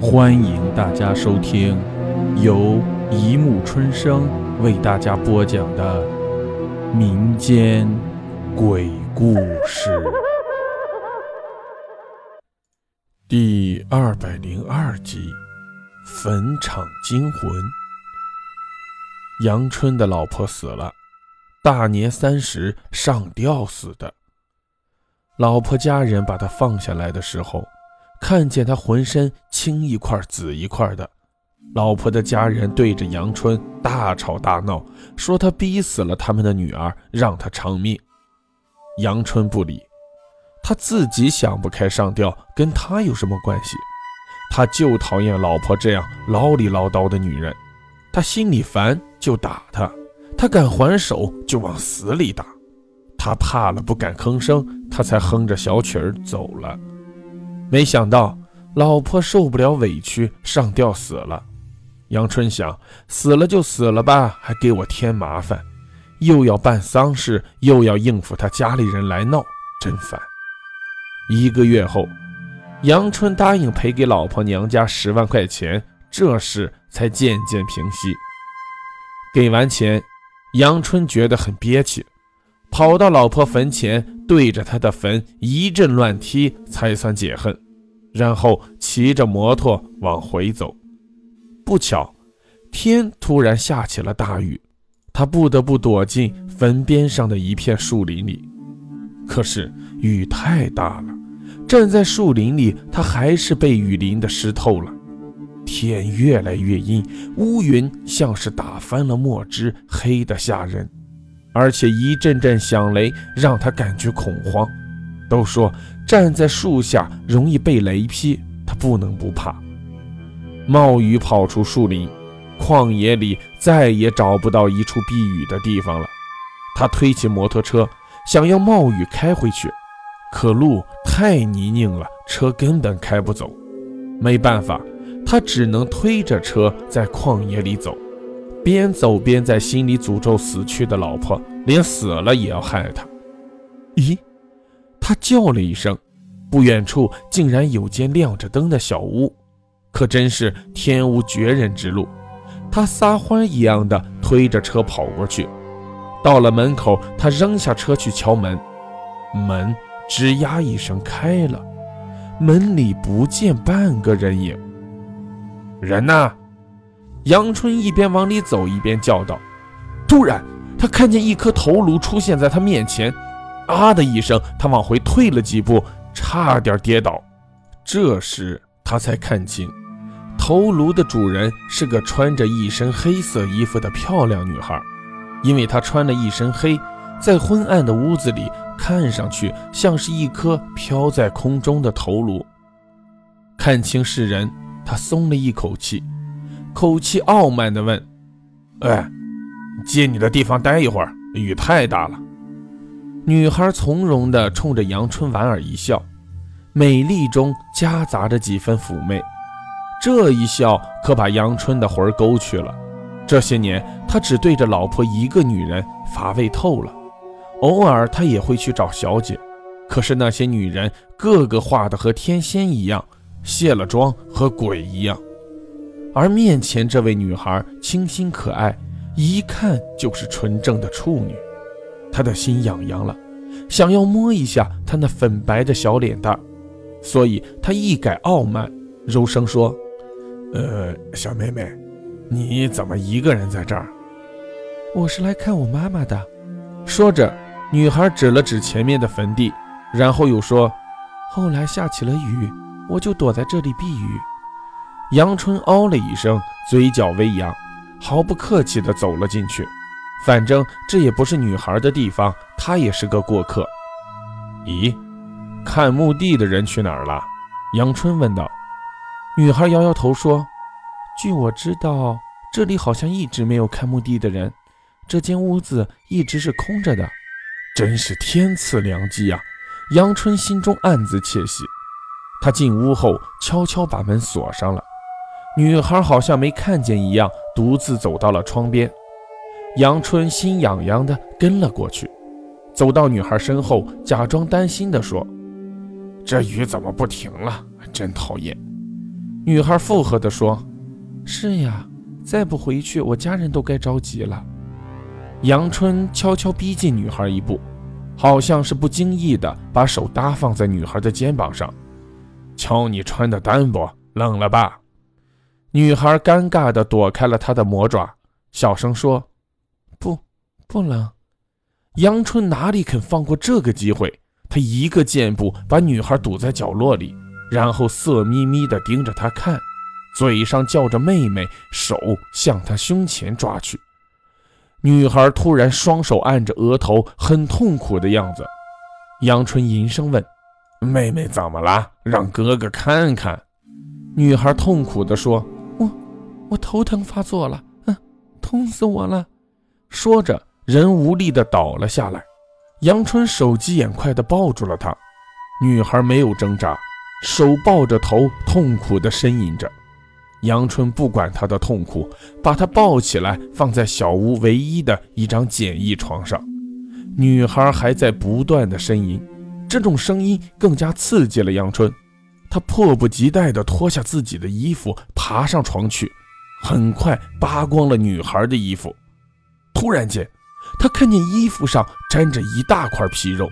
欢迎大家收听由一木春生为大家播讲的民间鬼故事第二百零二集《坟场惊魂》。杨春的老婆死了，大年三十上吊死的。老婆家人把他放下来的时候。看见他浑身青一块紫一块的，老婆的家人对着杨春大吵大闹，说他逼死了他们的女儿，让他偿命。杨春不理，他自己想不开上吊，跟他有什么关系？他就讨厌老婆这样唠里唠叨的女人，他心里烦就打她，他敢还手就往死里打，他怕了不敢吭声，他才哼着小曲儿走了。没想到老婆受不了委屈上吊死了，杨春想死了就死了吧，还给我添麻烦，又要办丧事，又要应付他家里人来闹，真烦。一个月后，杨春答应赔给老婆娘家十万块钱，这事才渐渐平息。给完钱，杨春觉得很憋屈，跑到老婆坟前。对着他的坟一阵乱踢，才算解恨。然后骑着摩托往回走。不巧，天突然下起了大雨，他不得不躲进坟边上的一片树林里。可是雨太大了，站在树林里，他还是被雨淋得湿透了。天越来越阴，乌云像是打翻了墨汁，黑得吓人。而且一阵阵响雷让他感觉恐慌。都说站在树下容易被雷劈，他不能不怕。冒雨跑出树林，旷野里再也找不到一处避雨的地方了。他推起摩托车，想要冒雨开回去，可路太泥泞了，车根本开不走。没办法，他只能推着车在旷野里走。边走边在心里诅咒死去的老婆，连死了也要害他。咦，他叫了一声，不远处竟然有间亮着灯的小屋，可真是天无绝人之路。他撒欢一样的推着车跑过去，到了门口，他扔下车去敲门，门吱呀一声开了，门里不见半个人影。人呢？杨春一边往里走一边叫道：“突然，他看见一颗头颅出现在他面前，啊的一声，他往回退了几步，差点跌倒。这时他才看清，头颅的主人是个穿着一身黑色衣服的漂亮女孩。因为她穿了一身黑，在昏暗的屋子里，看上去像是一颗飘在空中的头颅。看清是人，他松了一口气。”口气傲慢地问：“哎，借你的地方待一会儿，雨太大了。”女孩从容地冲着杨春莞尔一笑，美丽中夹杂着几分妩媚。这一笑可把杨春的魂勾去了。这些年，他只对着老婆一个女人，乏味透了。偶尔他也会去找小姐，可是那些女人个个画的和天仙一样，卸了妆和鬼一样。而面前这位女孩清新可爱，一看就是纯正的处女。他的心痒痒了，想要摸一下她那粉白的小脸蛋，所以他一改傲慢，柔声说：“呃，小妹妹，你怎么一个人在这儿？”“我是来看我妈妈的。”说着，女孩指了指前面的坟地，然后又说：“后来下起了雨，我就躲在这里避雨。”杨春哦了一声，嘴角微扬，毫不客气地走了进去。反正这也不是女孩的地方，她也是个过客。咦，看墓地的人去哪儿了？杨春问道。女孩摇摇头说：“据我知道，这里好像一直没有看墓地的人，这间屋子一直是空着的。”真是天赐良机啊！杨春心中暗自窃喜。他进屋后，悄悄把门锁上了。女孩好像没看见一样，独自走到了窗边。杨春心痒痒的跟了过去，走到女孩身后，假装担心的说：“这雨怎么不停了？真讨厌！”女孩附和的说：“是呀，再不回去，我家人都该着急了。”杨春悄悄逼近女孩一步，好像是不经意的把手搭放在女孩的肩膀上。瞧你穿的单薄，冷了吧？女孩尴尬的躲开了他的魔爪，小声说：“不，不冷。”杨春哪里肯放过这个机会？他一个箭步把女孩堵在角落里，然后色眯眯地盯着她看，嘴上叫着“妹妹”，手向她胸前抓去。女孩突然双手按着额头，很痛苦的样子。杨春吟声问：“妹妹怎么了？让哥哥看看。”女孩痛苦地说：“我，头疼发作了，嗯，痛死我了。”说着，人无力地倒了下来。杨春手疾眼快地抱住了她，女孩没有挣扎，手抱着头，痛苦地呻吟着。杨春不管她的痛苦，把她抱起来，放在小屋唯一的一张简易床上。女孩还在不断的呻吟，这种声音更加刺激了杨春。他迫不及待地脱下自己的衣服，爬上床去，很快扒光了女孩的衣服。突然间，他看见衣服上沾着一大块皮肉，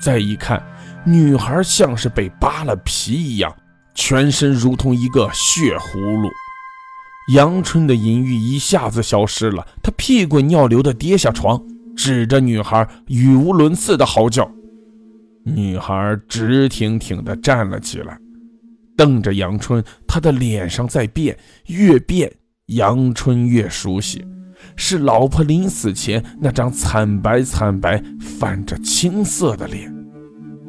再一看，女孩像是被扒了皮一样，全身如同一个血葫芦。杨春的淫欲一下子消失了，他屁滚尿流地跌下床，指着女孩语无伦次地嚎叫。女孩直挺挺地站了起来，瞪着杨春，他的脸上在变，越变杨春越熟悉。是老婆临死前那张惨白惨白、泛着青色的脸。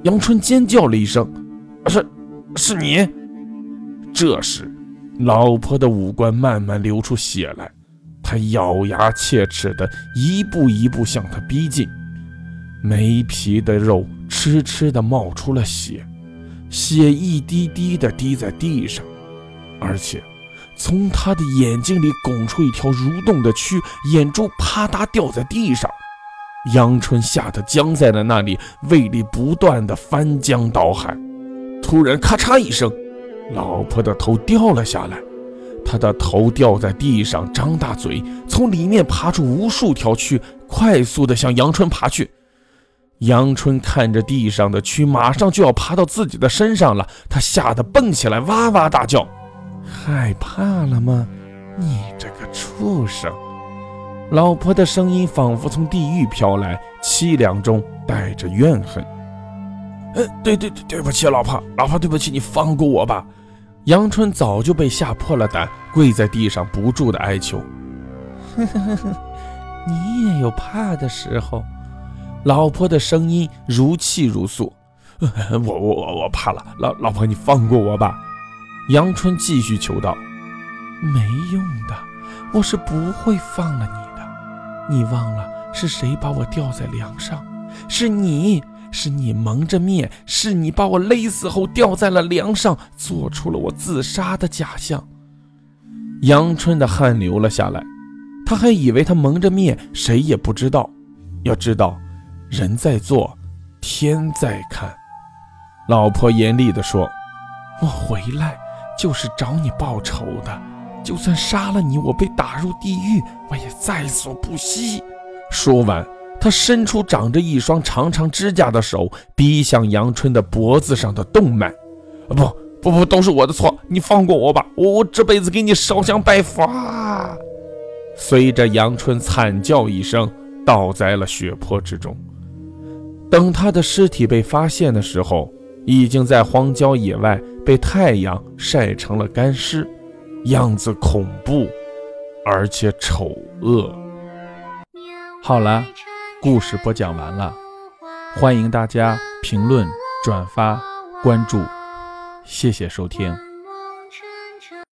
杨春尖叫了一声：“是，是你！”这时，老婆的五官慢慢流出血来，她咬牙切齿的一步一步向他逼近，没皮的肉痴痴的冒出了血，血一滴滴的滴在地上，而且。从他的眼睛里拱出一条蠕动的蛆，眼珠啪嗒掉在地上。杨春吓得僵在了那里，胃里不断的翻江倒海。突然，咔嚓一声，老婆的头掉了下来。她的头掉在地上，张大嘴，从里面爬出无数条蛆，快速的向杨春爬去。杨春看着地上的蛆，马上就要爬到自己的身上了，他吓得蹦起来，哇哇大叫。害怕了吗？你这个畜生！老婆的声音仿佛从地狱飘来，凄凉中带着怨恨。呃，对对对，对不起，老婆，老婆，对不起，你放过我吧！杨春早就被吓破了胆，跪在地上不住的哀求。呵呵呵呵，你也有怕的时候。老婆的声音如泣如诉。我我我我怕了，老老婆，你放过我吧。杨春继续求道：“没用的，我是不会放了你的。你忘了是谁把我吊在梁上？是你，是你蒙着面，是你把我勒死后吊在了梁上，做出了我自杀的假象。”杨春的汗流了下来，他还以为他蒙着面，谁也不知道。要知道，人在做，天在看。老婆严厉地说：“我回来。”就是找你报仇的，就算杀了你，我被打入地狱，我也在所不惜。说完，他伸出长着一双长长指甲的手，逼向杨春的脖子上的动脉。不不不，都是我的错，你放过我吧，我我这辈子给你烧香拜佛。随着杨春惨叫一声，倒在了血泊之中。等他的尸体被发现的时候，已经在荒郊野外。被太阳晒成了干尸，样子恐怖，而且丑恶。好了，故事播讲完了，欢迎大家评论、转发、关注，谢谢收听。